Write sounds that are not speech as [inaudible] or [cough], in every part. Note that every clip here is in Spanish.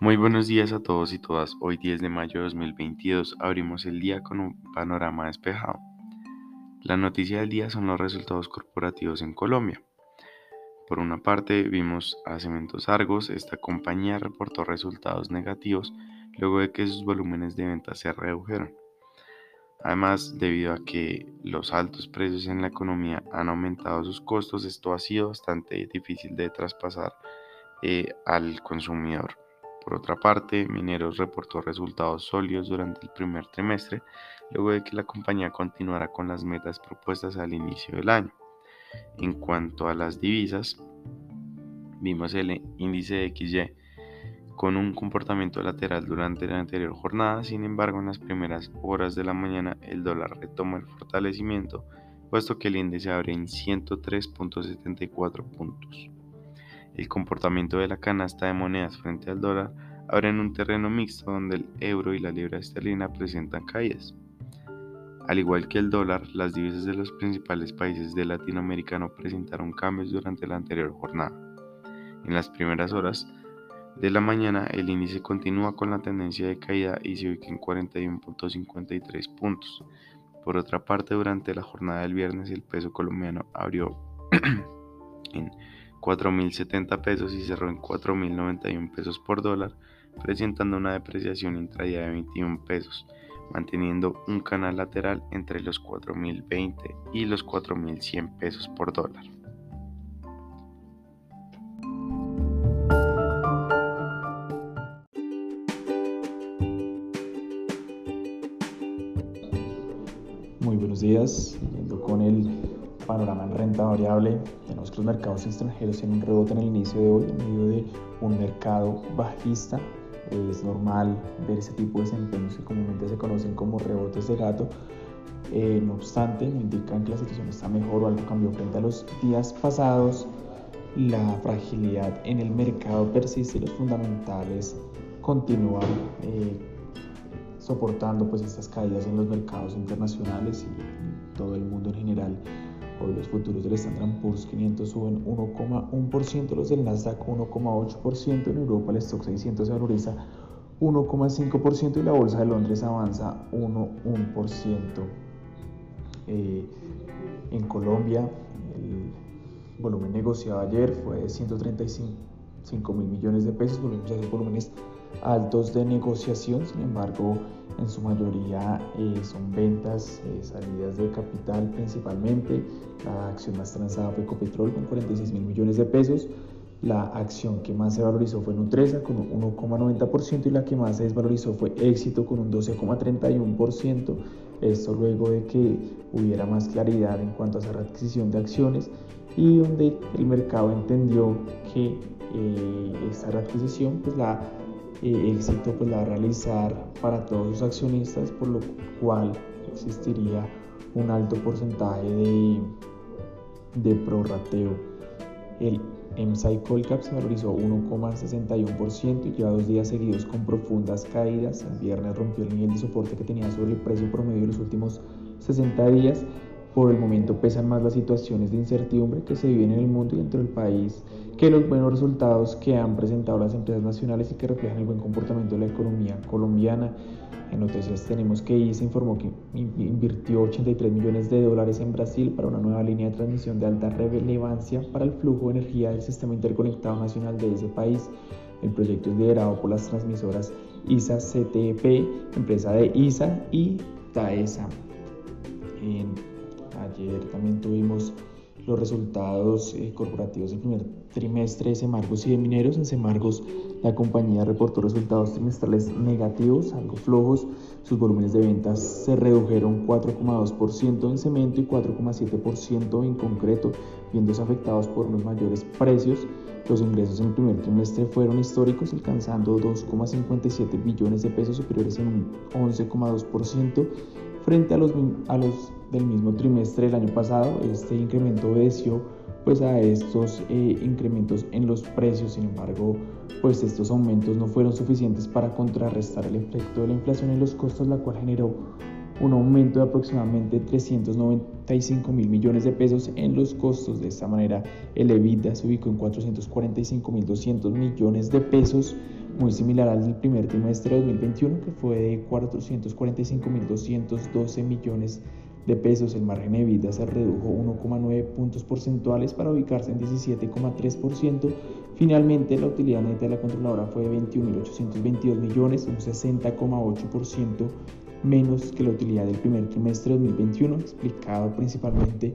Muy buenos días a todos y todas. Hoy 10 de mayo de 2022 abrimos el día con un panorama despejado. La noticia del día son los resultados corporativos en Colombia. Por una parte, vimos a Cementos Argos, esta compañía reportó resultados negativos luego de que sus volúmenes de ventas se redujeron. Además, debido a que los altos precios en la economía han aumentado sus costos, esto ha sido bastante difícil de traspasar eh, al consumidor. Por otra parte, Mineros reportó resultados sólidos durante el primer trimestre, luego de que la compañía continuara con las metas propuestas al inicio del año. En cuanto a las divisas, vimos el índice de XY con un comportamiento lateral durante la anterior jornada, sin embargo en las primeras horas de la mañana el dólar retoma el fortalecimiento, puesto que el índice abre en 103.74 puntos. El comportamiento de la canasta de monedas frente al dólar abre en un terreno mixto donde el euro y la libra esterlina presentan caídas. Al igual que el dólar, las divisas de los principales países de Latinoamérica no presentaron cambios durante la anterior jornada. En las primeras horas de la mañana, el índice continúa con la tendencia de caída y se ubica en 41.53 puntos. Por otra parte, durante la jornada del viernes, el peso colombiano abrió [clears throat] en 4.070 pesos y cerró en 4.091 pesos por dólar, presentando una depreciación intradía de 21 pesos manteniendo un canal lateral entre los 4.020 y los 4.100 pesos por dólar. Muy buenos días, con el panorama en renta variable, tenemos que los mercados extranjeros tienen un rebote en el inicio de hoy en medio de un mercado bajista es normal ver ese tipo de desempeños que comúnmente se conocen como rebotes de gato. Eh, no obstante, me indican que la situación está mejor o algo cambió frente a los días pasados. La fragilidad en el mercado persiste y los fundamentales continúan eh, soportando pues estas caídas en los mercados internacionales y en todo el mundo en general. Hoy los futuros del Standard Poor's 500 suben 1,1%, los del Nasdaq 1,8%, en Europa el Stock 600 se valoriza 1,5% y la Bolsa de Londres avanza 1,1%. Eh, en Colombia el volumen negociado ayer fue de 135 mil millones de pesos, volvemos a volúmenes altos de negociación, sin embargo en su mayoría eh, son ventas, eh, salidas de capital principalmente. La acción más transada fue Ecopetrol con 46 mil millones de pesos. La acción que más se valorizó fue Nutresa con un 1,90% y la que más se desvalorizó fue Éxito con un 12,31%. Esto luego de que hubiera más claridad en cuanto a esa adquisición de acciones y donde el mercado entendió que eh, esta adquisición pues la éxito pues, la va a realizar para todos los accionistas, por lo cual existiría un alto porcentaje de, de prorrateo. El MSCI Colcap se valorizó 1,61% y lleva dos días seguidos con profundas caídas. El viernes rompió el nivel de soporte que tenía sobre el precio promedio de los últimos 60 días por el momento pesan más las situaciones de incertidumbre que se viven en el mundo y dentro del país que los buenos resultados que han presentado las empresas nacionales y que reflejan el buen comportamiento de la economía colombiana. En noticias tenemos que ISA informó que invirtió 83 millones de dólares en Brasil para una nueva línea de transmisión de alta relevancia para el flujo de energía del sistema interconectado nacional de ese país. El proyecto es liderado por las transmisoras ISA CTP, empresa de ISA y TAESA. En Ayer también tuvimos los resultados eh, corporativos del primer trimestre de Semargos y de Mineros. En Semargos la compañía reportó resultados trimestrales negativos, algo flojos. Sus volúmenes de ventas se redujeron 4,2% en cemento y 4,7% en concreto, viéndose afectados por unos mayores precios. Los ingresos en el primer trimestre fueron históricos, alcanzando 2,57 billones de pesos superiores en un 11,2% frente a los, a los del mismo trimestre del año pasado. Este incremento obedeció pues a estos eh, incrementos en los precios. Sin embargo, pues estos aumentos no fueron suficientes para contrarrestar el efecto de la inflación en los costos, la cual generó un aumento de aproximadamente 395 mil millones de pesos en los costos. De esta manera, el EBITDA se ubicó en 445 mil 200 millones de pesos, muy similar al del primer trimestre de 2021, que fue de 445 mil 212 millones de pesos. El margen de EBITDA se redujo 1,9 puntos porcentuales para ubicarse en 17,3%. Finalmente, la utilidad neta de la controladora fue de 21.822 millones, un 60,8% menos que la utilidad del primer trimestre de 2021, explicado principalmente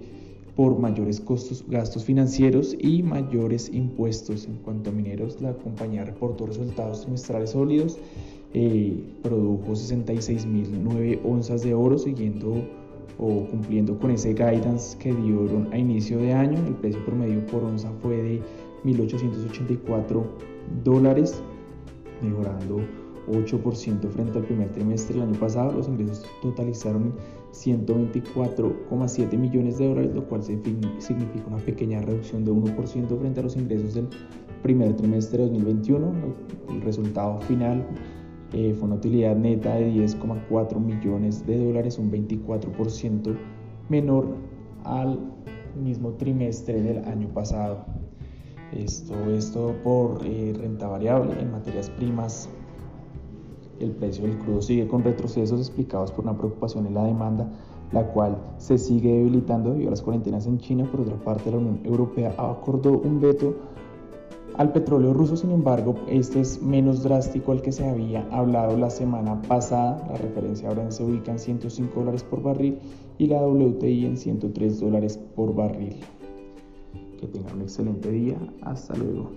por mayores costos, gastos financieros y mayores impuestos. En cuanto a mineros, la compañía reportó resultados trimestrales sólidos, eh, produjo 66.009 onzas de oro, siguiendo o cumpliendo con ese guidance que dieron a inicio de año. El precio promedio por onza fue de 1.884 dólares, mejorando 8% frente al primer trimestre del año pasado. Los ingresos totalizaron 124,7 millones de dólares, lo cual significa una pequeña reducción de 1% frente a los ingresos del primer trimestre de 2021. El resultado final eh, fue una utilidad neta de 10,4 millones de dólares, un 24% menor al mismo trimestre del año pasado. Esto es todo por eh, renta variable en materias primas el precio del crudo sigue con retrocesos explicados por una preocupación en la demanda, la cual se sigue debilitando debido a las cuarentenas en China. Por otra parte, la Unión Europea acordó un veto al petróleo ruso, sin embargo, este es menos drástico al que se había hablado la semana pasada. La referencia ahora se ubica en 105 dólares por barril y la WTI en 103 dólares por barril. Que tengan un excelente día. Hasta luego.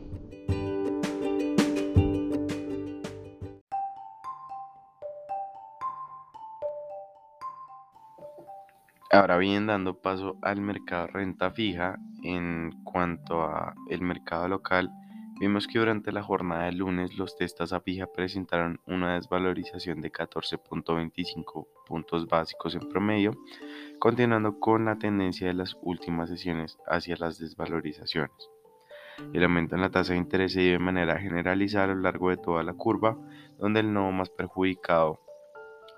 Ahora bien, dando paso al mercado renta fija, en cuanto a el mercado local, vimos que durante la jornada de lunes los testas a fija presentaron una desvalorización de 14.25 puntos básicos en promedio, continuando con la tendencia de las últimas sesiones hacia las desvalorizaciones. El aumento en la tasa de interés se dio de manera generalizada a lo largo de toda la curva, donde el nodo más perjudicado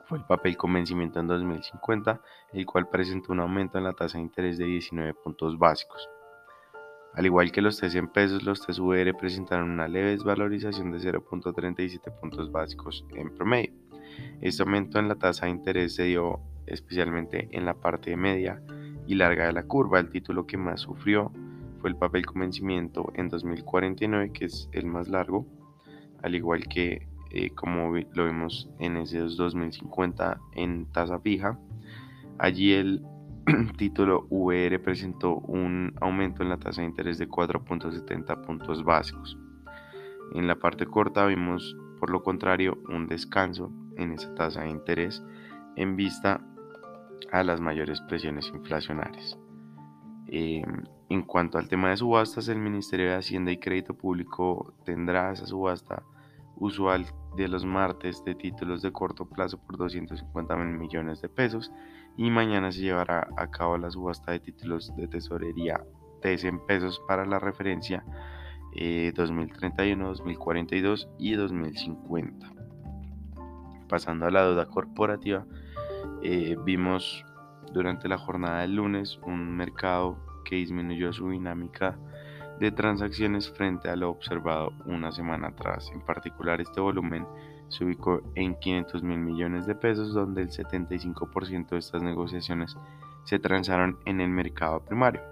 fue el papel con vencimiento en 2050, el cual presentó un aumento en la tasa de interés de 19 puntos básicos. Al igual que los T100 pesos, los TSUR presentaron una leve desvalorización de 0.37 puntos básicos en promedio. Este aumento en la tasa de interés se dio especialmente en la parte media y larga de la curva. El título que más sufrió fue el papel con vencimiento en 2049, que es el más largo, al igual que eh, como lo vemos en ese 2050 en tasa fija. Allí el [clears throat] título VR presentó un aumento en la tasa de interés de 4.70 puntos básicos. En la parte corta vimos por lo contrario un descanso en esa tasa de interés en vista a las mayores presiones inflacionarias. Eh, en cuanto al tema de subastas, el Ministerio de Hacienda y Crédito Público tendrá esa subasta usual de los martes de títulos de corto plazo por 250 mil millones de pesos y mañana se llevará a cabo la subasta de títulos de tesorería de 100 pesos para la referencia 2031, eh, 2042 y 2050. Pasando a la deuda corporativa, eh, vimos durante la jornada del lunes un mercado que disminuyó su dinámica de transacciones frente a lo observado una semana atrás. En particular, este volumen se ubicó en 500 mil millones de pesos, donde el 75% de estas negociaciones se transaron en el mercado primario.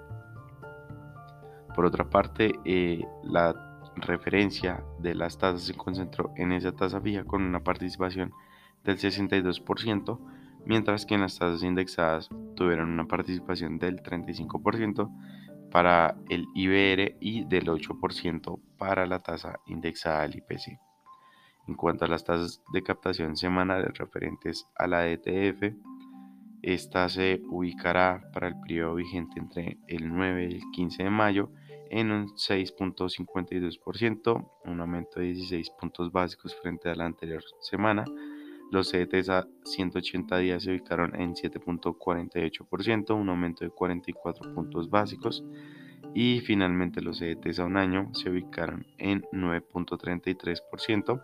Por otra parte, eh, la referencia de las tasas se concentró en esa tasa fija con una participación del 62%, mientras que en las tasas indexadas tuvieron una participación del 35%, para el IBR y del 8% para la tasa indexada al IPC. En cuanto a las tasas de captación semanales referentes a la ETF, esta se ubicará para el periodo vigente entre el 9 y el 15 de mayo en un 6.52%, un aumento de 16 puntos básicos frente a la anterior semana. Los CETs a 180 días se ubicaron en 7.48%, un aumento de 44 puntos básicos. Y finalmente los CETs a un año se ubicaron en 9.33%,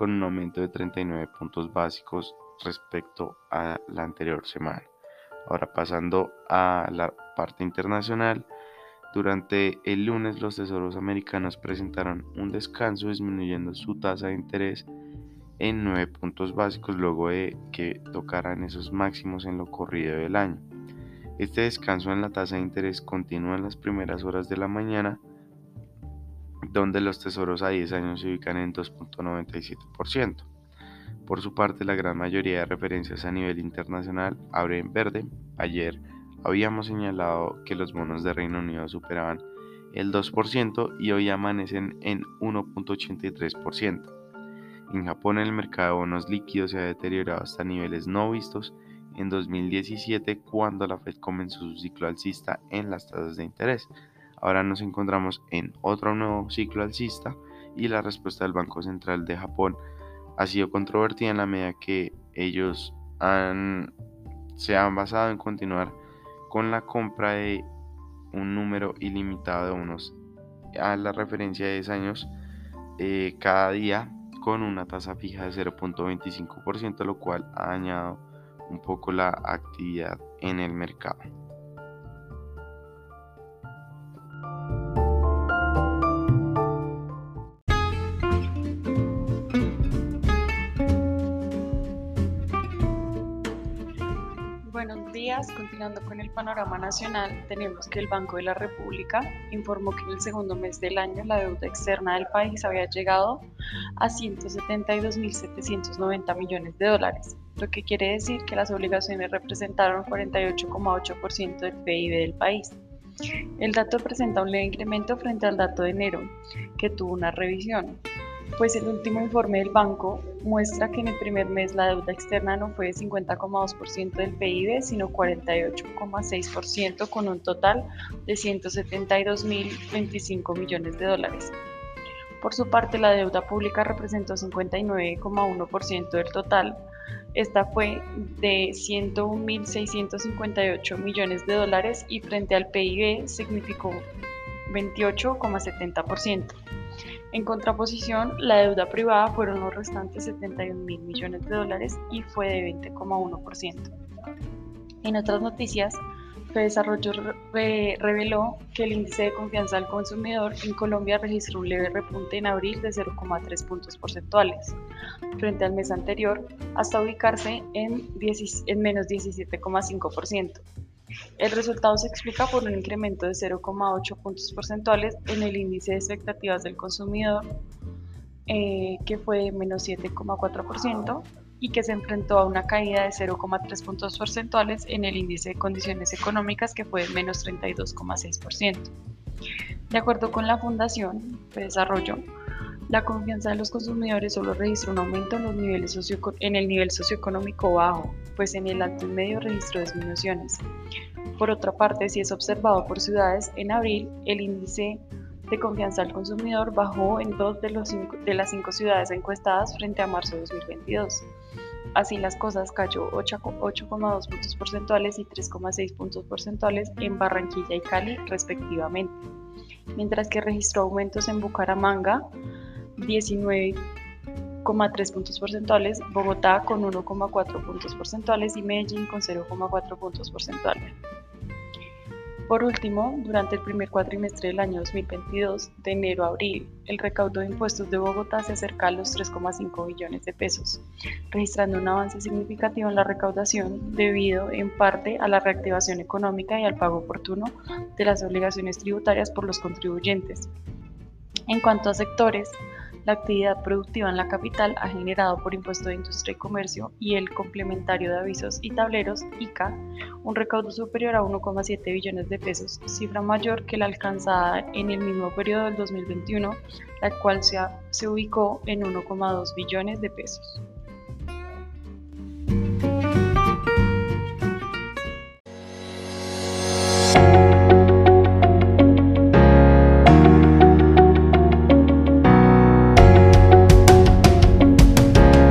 con un aumento de 39 puntos básicos respecto a la anterior semana. Ahora pasando a la parte internacional, durante el lunes los tesoros americanos presentaron un descanso disminuyendo su tasa de interés en 9 puntos básicos luego de que tocaran esos máximos en lo corrido del año. Este descanso en la tasa de interés continúa en las primeras horas de la mañana, donde los tesoros a 10 años se ubican en 2.97%. Por su parte, la gran mayoría de referencias a nivel internacional abre en verde. Ayer Habíamos señalado que los bonos de Reino Unido superaban el 2% y hoy amanecen en 1.83%. En Japón el mercado de bonos líquidos se ha deteriorado hasta niveles no vistos en 2017 cuando la Fed comenzó su ciclo alcista en las tasas de interés. Ahora nos encontramos en otro nuevo ciclo alcista y la respuesta del Banco Central de Japón ha sido controvertida en la medida que ellos se han basado en continuar con la compra de un número ilimitado de unos a la referencia de 10 años eh, cada día con una tasa fija de 0.25%, lo cual ha dañado un poco la actividad en el mercado. Continuando con el panorama nacional, tenemos que el Banco de la República informó que en el segundo mes del año la deuda externa del país había llegado a 172.790 millones de dólares, lo que quiere decir que las obligaciones representaron 48,8% del PIB del país. El dato presenta un leve incremento frente al dato de enero, que tuvo una revisión, pues el último informe del banco muestra que en el primer mes la deuda externa no fue de 50,2% del PIB, sino 48,6% con un total de 172.025 millones de dólares. Por su parte, la deuda pública representó 59,1% del total. Esta fue de 101.658 millones de dólares y frente al PIB significó 28,70%. En contraposición, la deuda privada fueron los restantes 71 mil millones de dólares y fue de 20,1%. En otras noticias, Desarrollo reveló que el índice de confianza del consumidor en Colombia registró un leve repunte en abril de 0,3 puntos porcentuales frente al mes anterior hasta ubicarse en, en menos 17,5%. El resultado se explica por un incremento de 0,8 puntos porcentuales en el índice de expectativas del consumidor, eh, que fue de menos 7,4%, y que se enfrentó a una caída de 0,3 puntos porcentuales en el índice de condiciones económicas, que fue de menos 32,6%. De acuerdo con la Fundación de Desarrollo, la confianza de los consumidores solo registró un aumento en, los niveles en el nivel socioeconómico bajo, pues en el alto y medio registró disminuciones. Por otra parte, si es observado por ciudades, en abril el índice de confianza del consumidor bajó en dos de, los de las cinco ciudades encuestadas frente a marzo de 2022. Así las cosas cayó 8,2 puntos porcentuales y 3,6 puntos porcentuales en Barranquilla y Cali respectivamente, mientras que registró aumentos en Bucaramanga, 19,3 puntos porcentuales, Bogotá con 1,4 puntos porcentuales y Medellín con 0,4 puntos porcentuales. Por último, durante el primer cuatrimestre del año 2022, de enero a abril, el recaudo de impuestos de Bogotá se acerca a los 3,5 billones de pesos, registrando un avance significativo en la recaudación debido en parte a la reactivación económica y al pago oportuno de las obligaciones tributarias por los contribuyentes. En cuanto a sectores, La actividad productiva en la capital ha generado por Impuesto de Industria y Comercio y el complementario de avisos y tableros, ICA, un recaudo superior a 1,7 billones de pesos, cifra mayor que la alcanzada en el mismo periodo del 2021, la cual se, se ubicó en 1,2 billones de pesos.